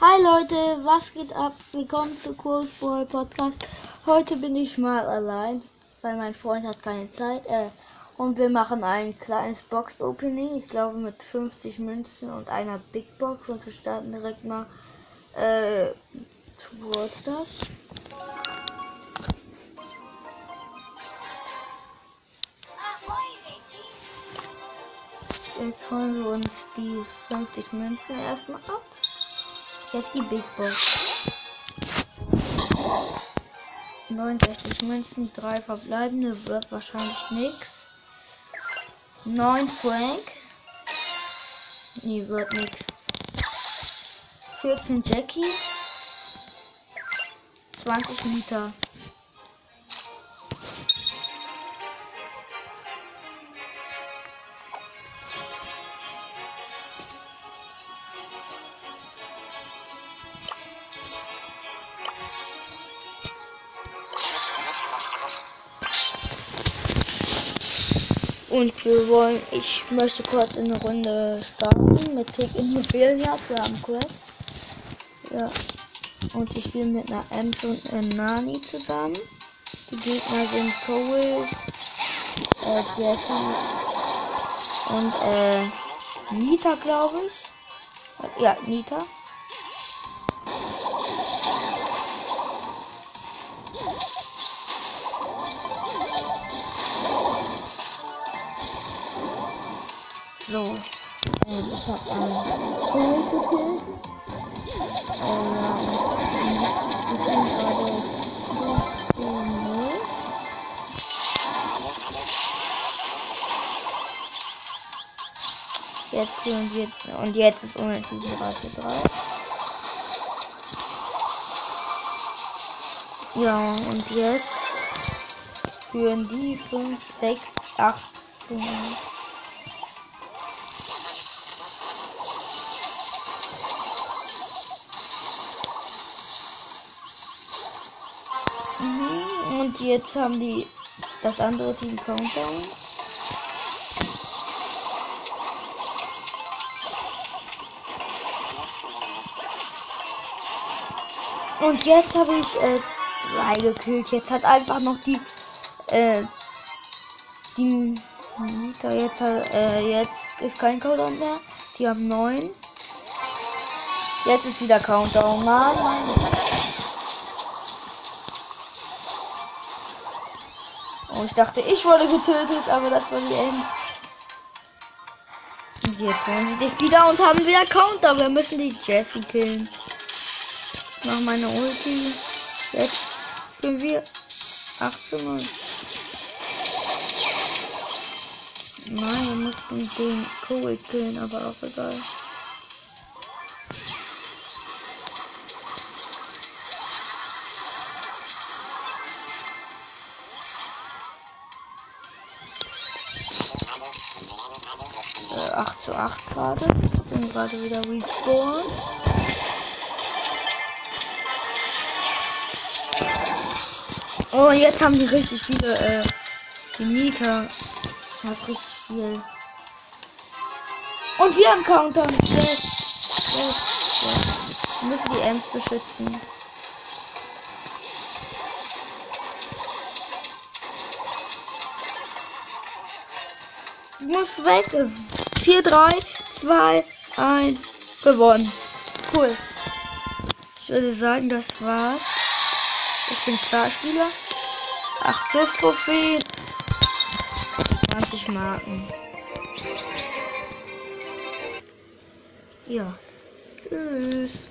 Hi Leute, was geht ab? Willkommen zu Kurs Boy Podcast. Heute bin ich mal allein, weil mein Freund hat keine Zeit. Äh, und wir machen ein kleines Box Opening. Ich glaube mit 50 Münzen und einer Big Box. Und wir starten direkt mal äh, towards das. Jetzt holen wir uns die 50 Münzen erstmal ab. Jetzt die Big Box. 69 Münzen, 3 verbleibende, wird wahrscheinlich nichts. 9 Frank. Nee, wird nichts. 14 Jackie. 20 Liter. Und wir wollen, ich möchte kurz in eine Runde starten mit Tick Immobilia. Wir haben Quest. Ja. Und ich spiele mit einer Ems und einer Nani zusammen. Die Gegner sind Cole, äh, Jackie und äh, Nita, glaube ich. Ja, Nita. So. Ähm, ich hab einen Kohl gekillt. Ähm, ich bin gerade 15 Jetzt führen wir. Und jetzt ist unentschieden 3 für 3. Ja, und jetzt führen die 5, 6, 8 zu 9. Mhm, Und jetzt haben die das andere Team Countdown. Und jetzt habe ich äh, zwei gekillt. Jetzt hat einfach noch die äh, die Nita jetzt äh, jetzt ist kein Countdown mehr. Die haben neun. Jetzt ist wieder Countdown. Mann, Mann. Oh, ich dachte, ich wurde getötet, aber das war die End. Und jetzt wollen sie dich wieder und haben wieder Counter. Wir müssen die Jessie killen. Ich mach meine Ulti. Jetzt führen wir 18 0. Nein, wir mussten den Cole killen, aber auch egal. 8 zu 8 gerade. Bin gerade wieder respawn. Oh, jetzt haben die richtig viele, äh, die Nita hat richtig viel. Und wir haben Countdown. Yes, yes, yes. Wir müssen die Ems beschützen. Ich muss weg. 4, 3, 2, 1. Gewonnen. Cool. Ich würde sagen, das war's. Ich bin Starspieler. 8 plus Trophäen. 20 Marken. Ja. Tschüss.